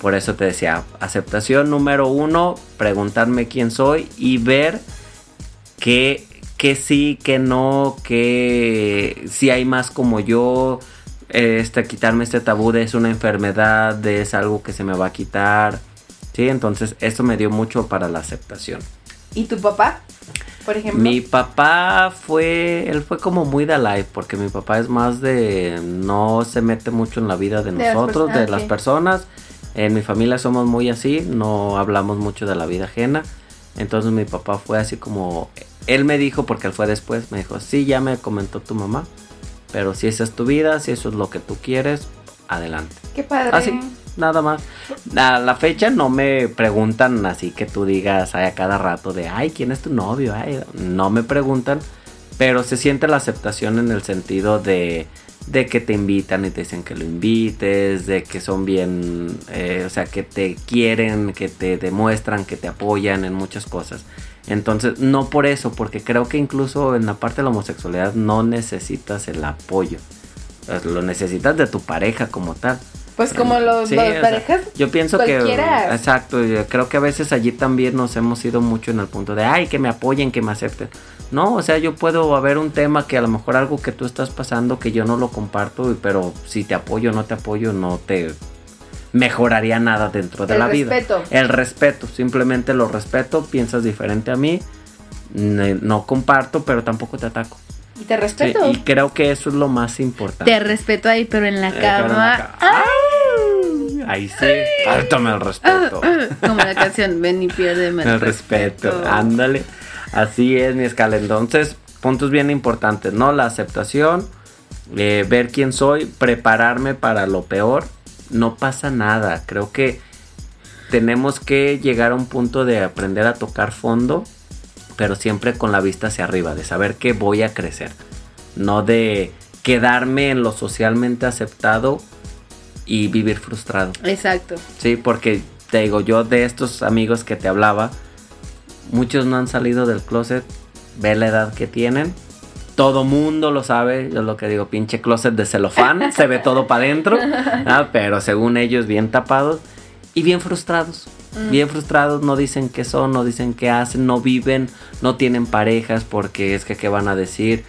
Por eso te decía, aceptación número uno, preguntarme quién soy y ver que, que sí, que no, que si hay más como yo. Este, quitarme este tabú de es una enfermedad, de es algo que se me va a quitar. Sí, entonces eso me dio mucho para la aceptación. ¿Y tu papá? Por ejemplo. Mi papá fue, él fue como muy de porque mi papá es más de, no se mete mucho en la vida de nosotros, de las personas. En mi familia somos muy así, no hablamos mucho de la vida ajena. Entonces mi papá fue así como, él me dijo, porque él fue después, me dijo, sí, ya me comentó tu mamá, pero si esa es tu vida, si eso es lo que tú quieres, adelante. Qué padre. Así, nada más. A la fecha no me preguntan así que tú digas ay, a cada rato de, ay, ¿quién es tu novio? Ay, no me preguntan, pero se siente la aceptación en el sentido de, de que te invitan y te dicen que lo invites, de que son bien, eh, o sea, que te quieren, que te demuestran, que te apoyan en muchas cosas. Entonces, no por eso, porque creo que incluso en la parte de la homosexualidad no necesitas el apoyo. Lo necesitas de tu pareja como tal. Pues como los, Sí, sea, parejas. yo pienso cualquiera. que exacto, yo creo que a veces allí también nos hemos ido mucho en el punto de ay que me apoyen, que me acepten. No, o sea, yo puedo haber un tema que a lo mejor algo que tú estás pasando que yo no lo comparto, y- pero si te apoyo o no te apoyo no te mejoraría nada dentro de El la vida. respeto. El respeto, simplemente lo respeto, piensas diferente a mí, no comparto, pero tampoco te ataco. Y te Sí, respeto. y creo que eso es lo más importante. Te respeto ahí, pero en la Eh, pero en la cama. ca- ¡Ay! Ahí sí, faltame el respeto. Como la canción Ven y piérdeme El respeto, ándale. Así es, mi escala. Entonces, puntos bien importantes, ¿no? La aceptación, eh, ver quién soy, prepararme para lo peor. No pasa nada. Creo que tenemos que llegar a un punto de aprender a tocar fondo, pero siempre con la vista hacia arriba, de saber que voy a crecer. No de quedarme en lo socialmente aceptado y vivir frustrado. Exacto. Sí, porque te digo, yo de estos amigos que te hablaba, muchos no han salido del closet, ve la edad que tienen. Todo mundo lo sabe, yo lo que digo, pinche closet de celofán, se ve todo para adentro, ¿ah? pero según ellos bien tapados y bien frustrados. Bien frustrados, no dicen qué son, no dicen qué hacen, no viven, no tienen parejas porque es que qué van a decir.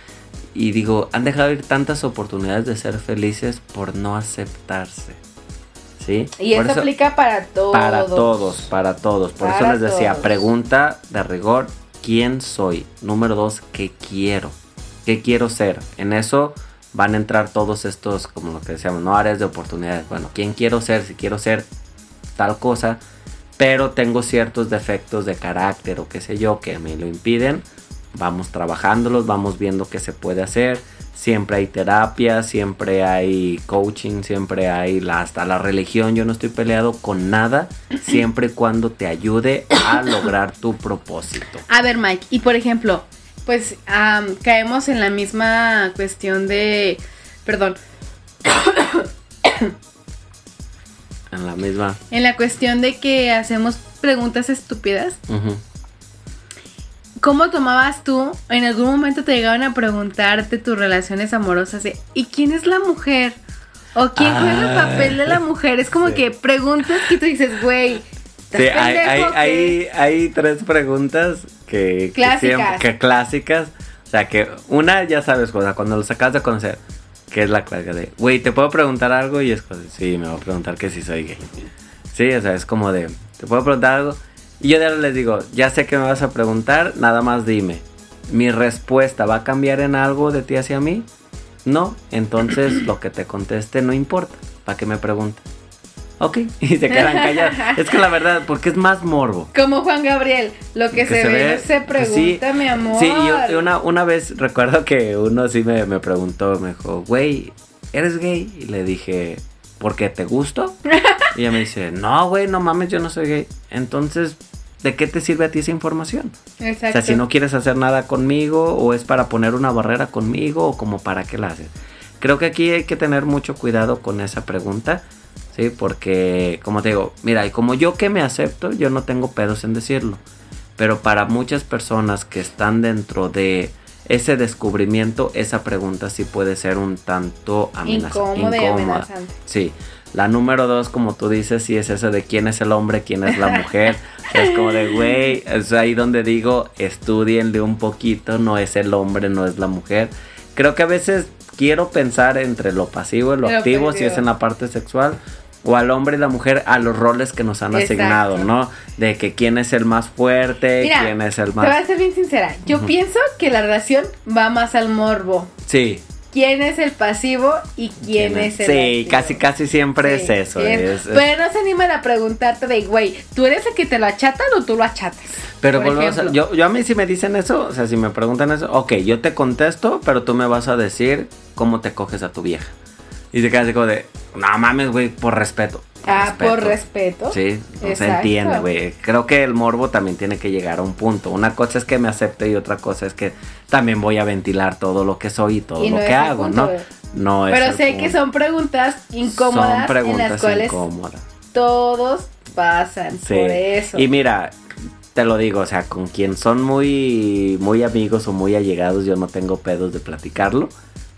Y digo, han dejado ir tantas oportunidades de ser felices por no aceptarse. ¿Sí? Y Por eso, aplica para todos. para todos, para todos. Por eso les decía, todos. pregunta de rigor, ¿quién soy? Número dos, ¿qué quiero? ¿Qué quiero ser? En eso van a entrar todos estos, como lo que decíamos, no áreas de oportunidades. Bueno, ¿quién quiero ser? Si quiero ser tal cosa, pero tengo ciertos defectos de carácter o qué sé yo que me lo impiden, vamos trabajándolos, vamos viendo qué se puede hacer. Siempre hay terapia, siempre hay coaching, siempre hay la, hasta la religión. Yo no estoy peleado con nada, siempre y cuando te ayude a lograr tu propósito. A ver, Mike, y por ejemplo, pues am, caemos en la misma cuestión de. Perdón. En la misma. En la cuestión de que hacemos preguntas estúpidas. ¿Cómo tomabas tú? En algún momento te llegaban a preguntarte tus relaciones amorosas de ¿y quién es la mujer? ¿O quién juega el Ah. papel de la mujer? Es como Sí. que preguntas que tú dices, güey. ¿estás Sí, hay, hay, pendejo o qué?". hay, hay tres preguntas que, que Clásicas. siempre- que clásicas. O sea, que una ya sabes, cuando los acabas de conocer, que es la clásica de, güey, ¿te puedo preguntar algo? Y es como, de, sí, me va a preguntar que si soy gay. Sí, o sea, es como de, ¿te puedo preguntar algo? Y yo de ahora les digo, ya sé que me vas a preguntar, nada más dime. ¿Mi respuesta va a cambiar en algo de ti hacia mí? No, entonces lo que te conteste no importa. ¿Para qué me preguntas? Ok, y se quedan callados. es que la verdad, porque es más morbo. Como Juan Gabriel, lo que, se, ve, no se pues pregunta, sí. mi amor. Sí, yo- una, una vez recuerdo que uno sí me, me preguntó, me dijo, güey, ¿eres gay? Y le dije, ¿por qué te gusto? y ella me dice, no, güey, no mames, yo no soy gay. Entonces, ¿de qué te sirve a ti esa información? Exacto. O sea, si no quieres hacer nada conmigo, o es para poner una barrera conmigo, o como para qué la haces. Creo que aquí hay que tener mucho cuidado con esa pregunta, ¿sí? Porque, como te digo, mira, y como yo que me acepto, yo no tengo pedos en decirlo. Pero para muchas personas que están dentro de ese descubrimiento, esa pregunta sí puede ser un tanto amenaza- Incómoda amenazante. Sí. La número dos, como tú dices, sí es eso de quién es el hombre, quién es la mujer. es como de, güey, es ahí donde digo, estudienle un poquito, no es el hombre, no es la mujer. Creo que a veces quiero pensar entre lo pasivo y lo Lo activo, si es en la parte sexual, o al hombre y la mujer a los roles que nos han Exacto. asignado, ¿no? De que quién es el más fuerte, Mira, quién es el Te voy a más... ser bien sincera. Yo pienso que la relación va más al morbo. Sí. ¿Quién es el pasivo y quién, es el Sí, activo? casi, casi siempre Sí, es eso. bien. es- es- Pero no se animan a preguntarte de, güey, ¿tú eres el que te lo achatan o tú lo achatas? Pero volvemos a- yo, yo a mí si me dicen eso, o sea, si me preguntan eso, ok, yo te contesto, pero tú me vas a decir cómo te coges a tu vieja. Y se queda así como de, no mames, güey, por respeto. Ah, por respeto. Sí, no se entiende, güey. Creo que el morbo también tiene que llegar a un punto. Una cosa es que me acepte y otra cosa es que también voy a ventilar todo lo que soy y todo Y lo que hago, punto, ¿no? güey. No es Pero sé que son preguntas incómodas Son preguntas en las cuales incómodas. todos pasan Sí. por eso. Y mira, te lo digo, o sea, con quien son muy, muy amigos o muy allegados, yo no tengo pedos de platicarlo,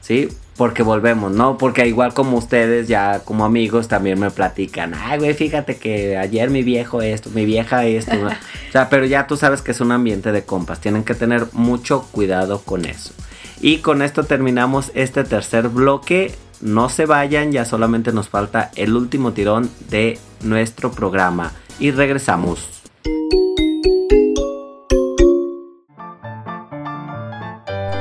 ¿sí? Porque volvemos, ¿no? Porque igual como ustedes, ya como amigos, también me platican, ay, güey, fíjate que ayer mi viejo esto, mi vieja esto, ¿no? o sea, pero ya tú sabes que es un ambiente de compas, tienen que tener mucho cuidado con eso. Y con esto terminamos este tercer bloque. No se vayan, ya solamente nos falta el último tirón de nuestro programa. Y regresamos.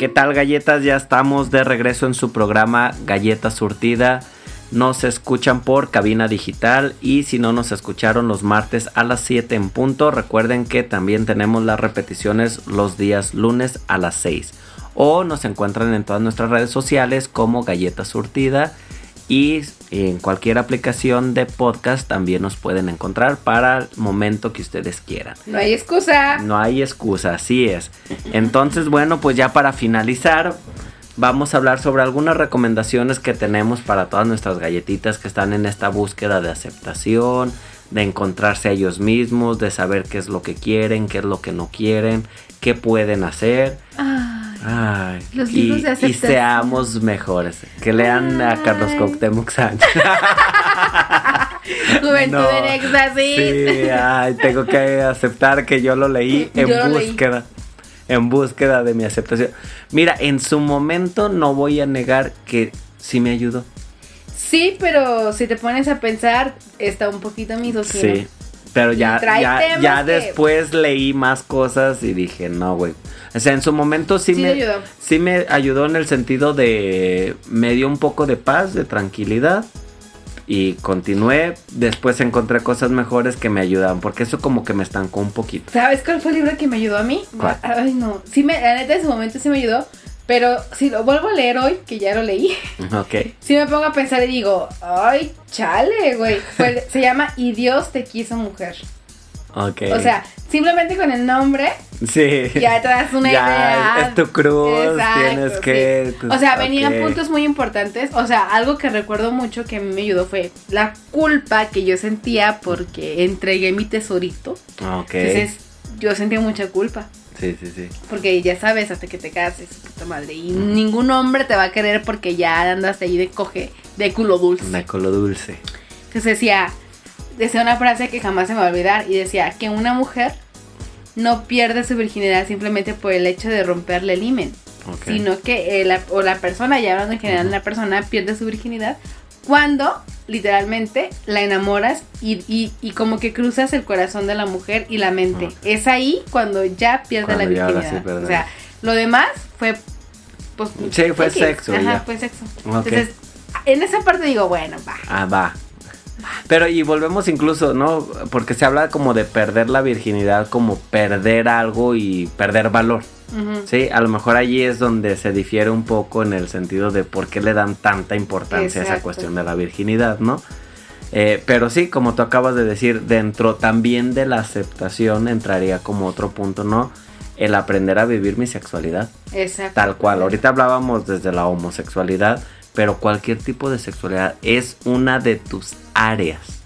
¿Qué tal galletas? Ya estamos de regreso en su programa Galleta Surtida. Nos escuchan por cabina digital y si no nos escucharon los martes a las 7 en punto, recuerden que también tenemos las repeticiones los días lunes a las 6. O nos encuentran en todas nuestras redes sociales como Galleta Surtida y en cualquier aplicación de podcast también nos pueden encontrar para el momento que ustedes quieran. No hay excusa. No hay excusa, así es. Entonces, bueno, pues ya para finalizar, vamos a hablar sobre algunas recomendaciones que tenemos para todas nuestras galletitas que están en esta búsqueda de aceptación, de encontrarse a ellos mismos, de saber qué es lo que quieren, qué es lo que no quieren, qué pueden hacer. Ay, Ay, Los y, libros de y aceptación. seamos mejores. Que lean a Carlos. Cuauhtémoc Sánchez. Juventud No, en éxtasis. Sí, ay, tengo que aceptar que yo lo leí en Yo lo leí. búsqueda. En búsqueda de mi aceptación. Mira, en su momento no voy a negar que sí me ayudó. Sí, pero si te pones a pensar, está un poquito misógino. Sí. Pero ya, ya, ya que- después leí más cosas y dije, no, güey. O sea, en su momento sí, Sí me ayudó. sí me ayudó en el sentido de me dio un poco de paz, de tranquilidad y continué. Después encontré cosas mejores que me ayudaban, porque eso como que me estancó un poquito. ¿Sabes cuál fue el libro que me ayudó a mí? ¿Cuál? Ay, no. Sí, me, la neta, en su momento sí me ayudó. Pero si lo vuelvo a leer hoy, que ya lo leí, Ok. sí me pongo a pensar y digo, ay, chale, güey. Se llama Y Dios te quiso mujer. Ok. O sea, simplemente con el nombre sí. ya te das una Ya, idea. es tu cruz, Exacto, tienes sí. que. O sea, venían puntos muy importantes. O sea, algo que recuerdo mucho que a mí me ayudó fue la culpa que yo sentía porque entregué mi tesorito. Ok. Entonces, yo sentía mucha culpa. Sí, sí, sí. Porque ya sabes, hasta que te cases, puta madre. Y ningún hombre te va a querer porque ya andas ahí de coge, de culo dulce. Una colo dulce. Entonces decía, decía una frase que jamás se me va a olvidar. Y decía que una mujer no pierde su virginidad simplemente por el hecho de romperle el himen. Ok. Sino que eh, la, o la persona, ya hablando en general, la persona pierde su virginidad cuando literalmente la enamoras y, y- y como que cruzas el corazón de la mujer y la mente. Es ahí cuando ya pierde Cuando la virginidad. sí o sea, lo demás fue... Pues, Sí, fue sexo Ajá, ya. fue sexo. Entonces, en esa parte digo, bueno, va. Ah, va. Pero y volvemos incluso, ¿no? Porque se habla como de perder la virginidad, como perder algo y perder valor. Sí, a lo mejor allí es donde se difiere un poco en el sentido de por qué le dan tanta importancia a esa cuestión de la virginidad, ¿no? Eh, pero sí, como tú acabas de decir, dentro también de la aceptación entraría como otro punto, ¿no? El aprender a vivir mi sexualidad. Exacto. Tal cual. Ahorita hablábamos desde la homosexualidad, pero cualquier tipo de sexualidad es una de tus áreas.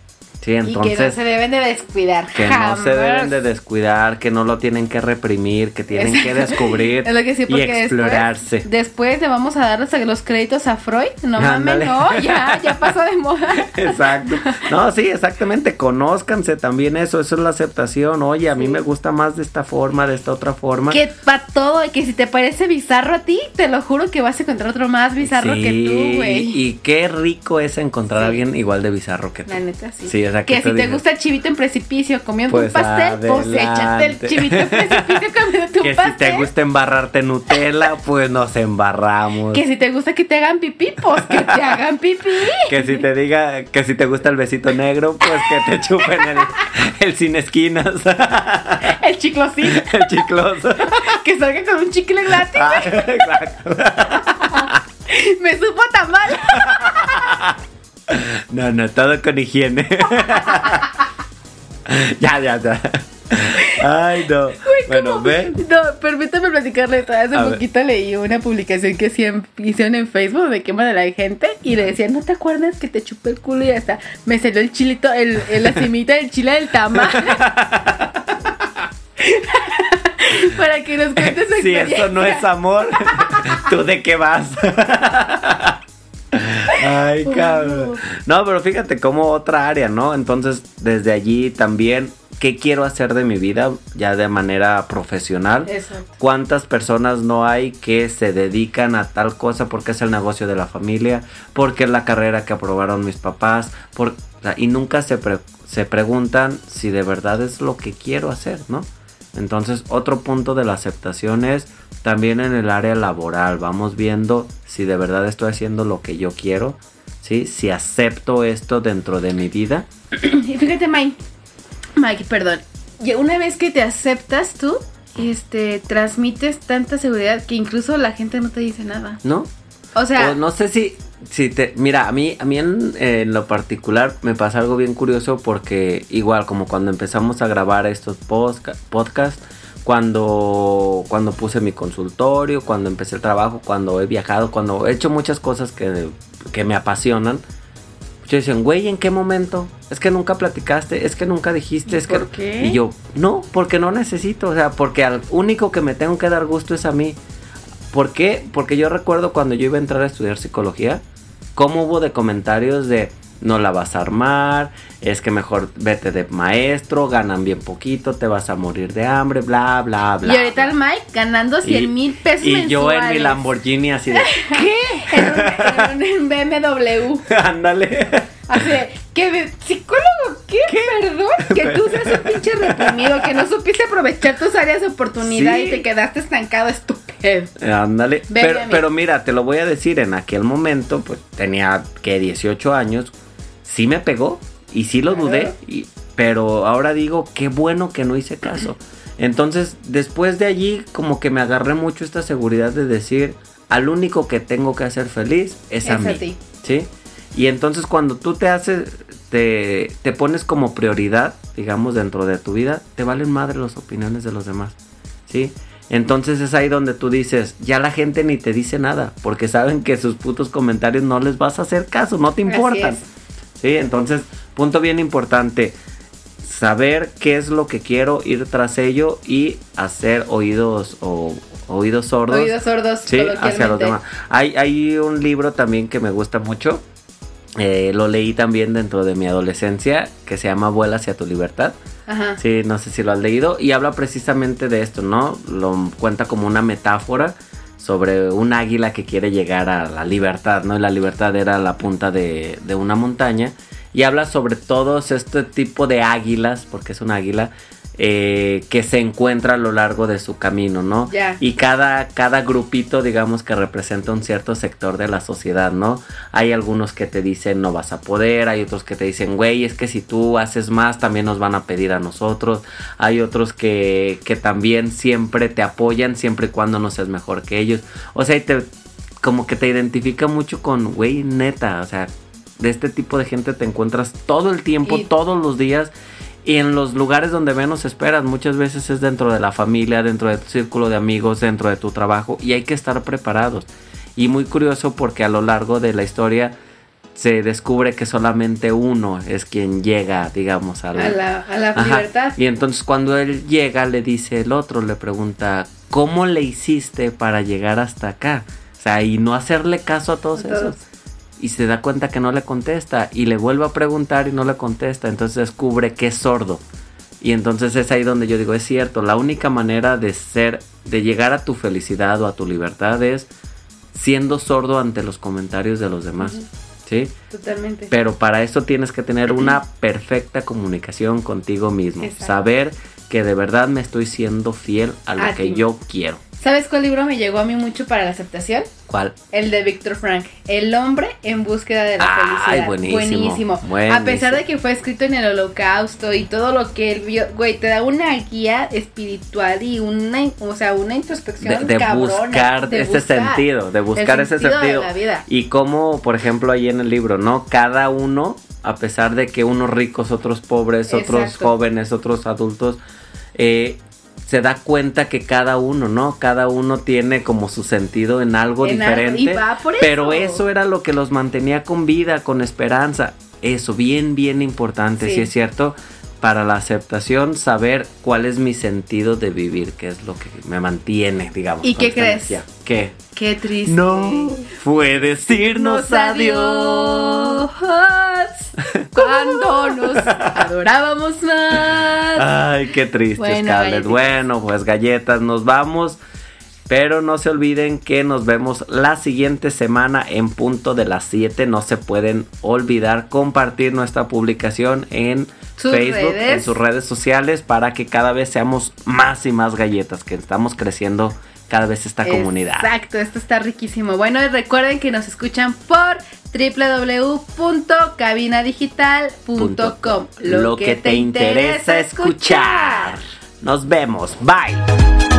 Sí, y que no entonces se deben de descuidar. que no se deben de descuidar, que no lo tienen que reprimir, que tienen que descubrir Es lo que sí, y explorarse. Después, después le vamos a dar los, los créditos a Freud. No mames, no, ya, ya pasó de moda. Exacto. No, sí, exactamente. Conózcanse también eso. Eso es la aceptación. Oye, a mí Sí. me gusta más de esta forma, de esta otra forma. Que para todo, y que si te parece bizarro a ti, te lo juro que vas a encontrar otro más bizarro que tú, güey. Y qué rico es encontrar a alguien igual de bizarro que tú. La neta, sí. Sí, o que que si te gusta el chivito en precipicio comiendo Pues un pastel, pues échate el chivito en precipicio comiendo tu Que si pastel. te gusta embarrarte Nutella, pues nos embarramos. Que si te gusta que te hagan pipí, pues que te hagan pipí. Que si te diga, que si te gusta el besito negro, pues que te chupen el, el sin esquinas. El chiclosín. el chicloso. que salga con un chicle gratis. Ah, exacto. Me supo tan mal. No, no, todo con higiene. ya, ya, ya. Ay, no. bueno, ven. No, permítame platicarle. Hace A ver. poquito leí una publicación que hicieron en Facebook de quema de la gente y le decían, ¿no te acuerdas que te chupé el culo y hasta me salió el chilito, el, el- la cimita del chile del tamal? Para que nos cuentes Si eso no es experiencia. amor, ¿tú de qué vas? Ay, cabrón. No, pero fíjate como otra área, ¿no? Entonces, desde allí también, ¿qué quiero hacer de mi vida ya de manera profesional? Exacto. ¿Cuántas personas no hay que se dedican a tal cosa porque es el negocio de la familia, porque es la carrera que aprobaron mis papás, por, y nunca se, pre- se preguntan si de verdad es lo que quiero hacer, ¿no? Entonces, otro punto de la aceptación es también en el área laboral. Vamos viendo si de verdad estoy haciendo lo que yo quiero, ¿sí? Si acepto esto dentro de mi vida. Y fíjate, Mike, Mike, perdón. Una vez que te aceptas tú, este, transmites tanta seguridad que incluso la gente no te dice nada. ¿No? O sea, O no sé si, si te, mira, a mí, a mí en, en lo particular me pasa algo bien curioso porque igual como cuando empezamos a grabar estos podcasts, cuando, cuando puse mi consultorio, cuando empecé el trabajo, cuando he viajado, cuando he hecho muchas cosas que, que me apasionan. Muchos dicen, güey, ¿en qué momento? Es que nunca platicaste, es que nunca dijiste, ¿Y es que... por qué? Y yo, no, porque no necesito, o sea, porque al único que me tengo que dar gusto es a mí. ¿Por qué? Porque yo recuerdo cuando yo iba a entrar a estudiar psicología, cómo hubo de comentarios de no la vas a armar, es que mejor vete de maestro, ganan bien poquito, te vas a morir de hambre, bla, bla, bla. y ahorita el Mike ganando 100 mil pesos Y yo en mi. Lamborghini así de, en un, en un BMW. ándale. Así de, ¿qué? ¿Psicólogo? ¿Qué? Perdón. Que tú seas un pinche reprimido, que no supiste aprovechar tus áreas de oportunidad Sí. y te quedaste estancado, estúpido. Ándale. Pero, pero mira, te lo voy a decir, en aquel momento, pues tenía que 18 años, sí me pegó y sí lo dudé, y- pero ahora digo, qué bueno que no hice caso. Entonces, después de allí, como que me agarré mucho esta seguridad de decir, al único que tengo que hacer feliz es, a Es a mí. ti. ¿Sí? Y entonces cuando tú te haces, te, te pones como prioridad, digamos, dentro de tu vida, te valen madre las opiniones de los demás. ¿Sí? Entonces es ahí donde tú dices, ya la gente ni te dice nada, porque saben que sus putos comentarios no les vas a hacer caso, no te Así importan. es. Sí, entonces, punto bien importante, saber qué es lo que quiero, ir tras ello y hacer oídos o oídos sordos. Oídos sordos, Sí, hacia los demás. Hay, hay un libro también que me gusta mucho. eh, lo leí también dentro de mi adolescencia que se llama Vuela hacia tu libertad. Ajá. Sí, no sé si lo has leído. Y habla precisamente de esto, ¿no? Lo cuenta como una metáfora sobre un águila que quiere llegar a la libertad, ¿no? Y la libertad era la punta de, de una montaña. Y habla sobre todos este tipo de águilas, porque es un águila, eh, que se encuentra a lo largo de su camino, ¿no? Ya. Y cada, cada grupito, digamos, que representa un cierto sector de la sociedad, ¿no? Hay algunos que te dicen no vas a poder, hay otros que te dicen, güey, es que si tú haces más, también nos van a pedir a nosotros. Hay otros que, que también siempre te apoyan, siempre y cuando no seas mejor que ellos. O sea, y te, como que te identifica mucho con, güey, neta, o sea, de este tipo de gente te encuentras todo el tiempo, Y- todos los días. Y en los lugares donde menos esperas, muchas veces es dentro de la familia, dentro de tu círculo de amigos, dentro de tu trabajo, y hay que estar preparados. Y muy curioso porque a lo largo de la historia se descubre que solamente uno es quien llega, digamos, a la, A la, a la Ajá. libertad. Y entonces cuando él llega, le dice el otro, le pregunta, ¿cómo le hiciste para llegar hasta acá? O sea, y no hacerle caso a todos A todos. esos. Y se da cuenta que no le contesta. Y le vuelve a preguntar y no le contesta. Entonces descubre que es sordo. Y entonces es ahí donde yo digo, es cierto, la única manera de ser, de llegar a tu felicidad o a tu libertad es siendo sordo ante los comentarios de los demás. ¿Sí? Totalmente. Pero para eso tienes que tener una perfecta comunicación contigo mismo. Exacto. Saber que de verdad me estoy siendo fiel a lo que yo quiero. ¿Sabes cuál libro me llegó a mí mucho para la aceptación? ¿Cuál? El de Víctor Frank, El hombre en búsqueda de la Ay, felicidad. buenísimo, A buenísimo. pesar de que fue escrito en el holocausto y todo lo que él vio, güey, te da una guía espiritual y una, o sea, una De, introspección de cabrona, buscar de ese buscar sentido, de buscar el ese sentido de la vida. Y como, por ejemplo, ahí en el libro, ¿no? Cada uno, a pesar de que unos ricos, otros pobres, otros Exacto. jóvenes, otros adultos, eh, se da cuenta que cada uno, ¿no? Cada uno tiene como su sentido en algo En algo, diferente. y va por Pero eso. eso era lo que los mantenía con vida, con esperanza. Eso, bien, bien importante, Sí. sí es cierto. Para la aceptación, saber cuál es mi sentido de vivir, que es lo que me mantiene, digamos. ¿Y qué crees? ¿Qué? Qué triste. No fue decirnos adiós. Cuando nos adorábamos más. Ay, qué triste, Bueno, Scarlett. Bueno, pues galletas, nos vamos. Pero no se olviden que nos vemos la siguiente semana en punto de las 7. No se pueden olvidar compartir nuestra publicación en Sus Facebook, redes. en sus redes sociales, para que cada vez seamos más y más galletas, que estamos creciendo cada vez esta comunidad. Exacto, esto está riquísimo. Bueno, y recuerden que nos escuchan por www.cabinadigital.com. Lo que te interesa escuchar. Nos vemos. Bye.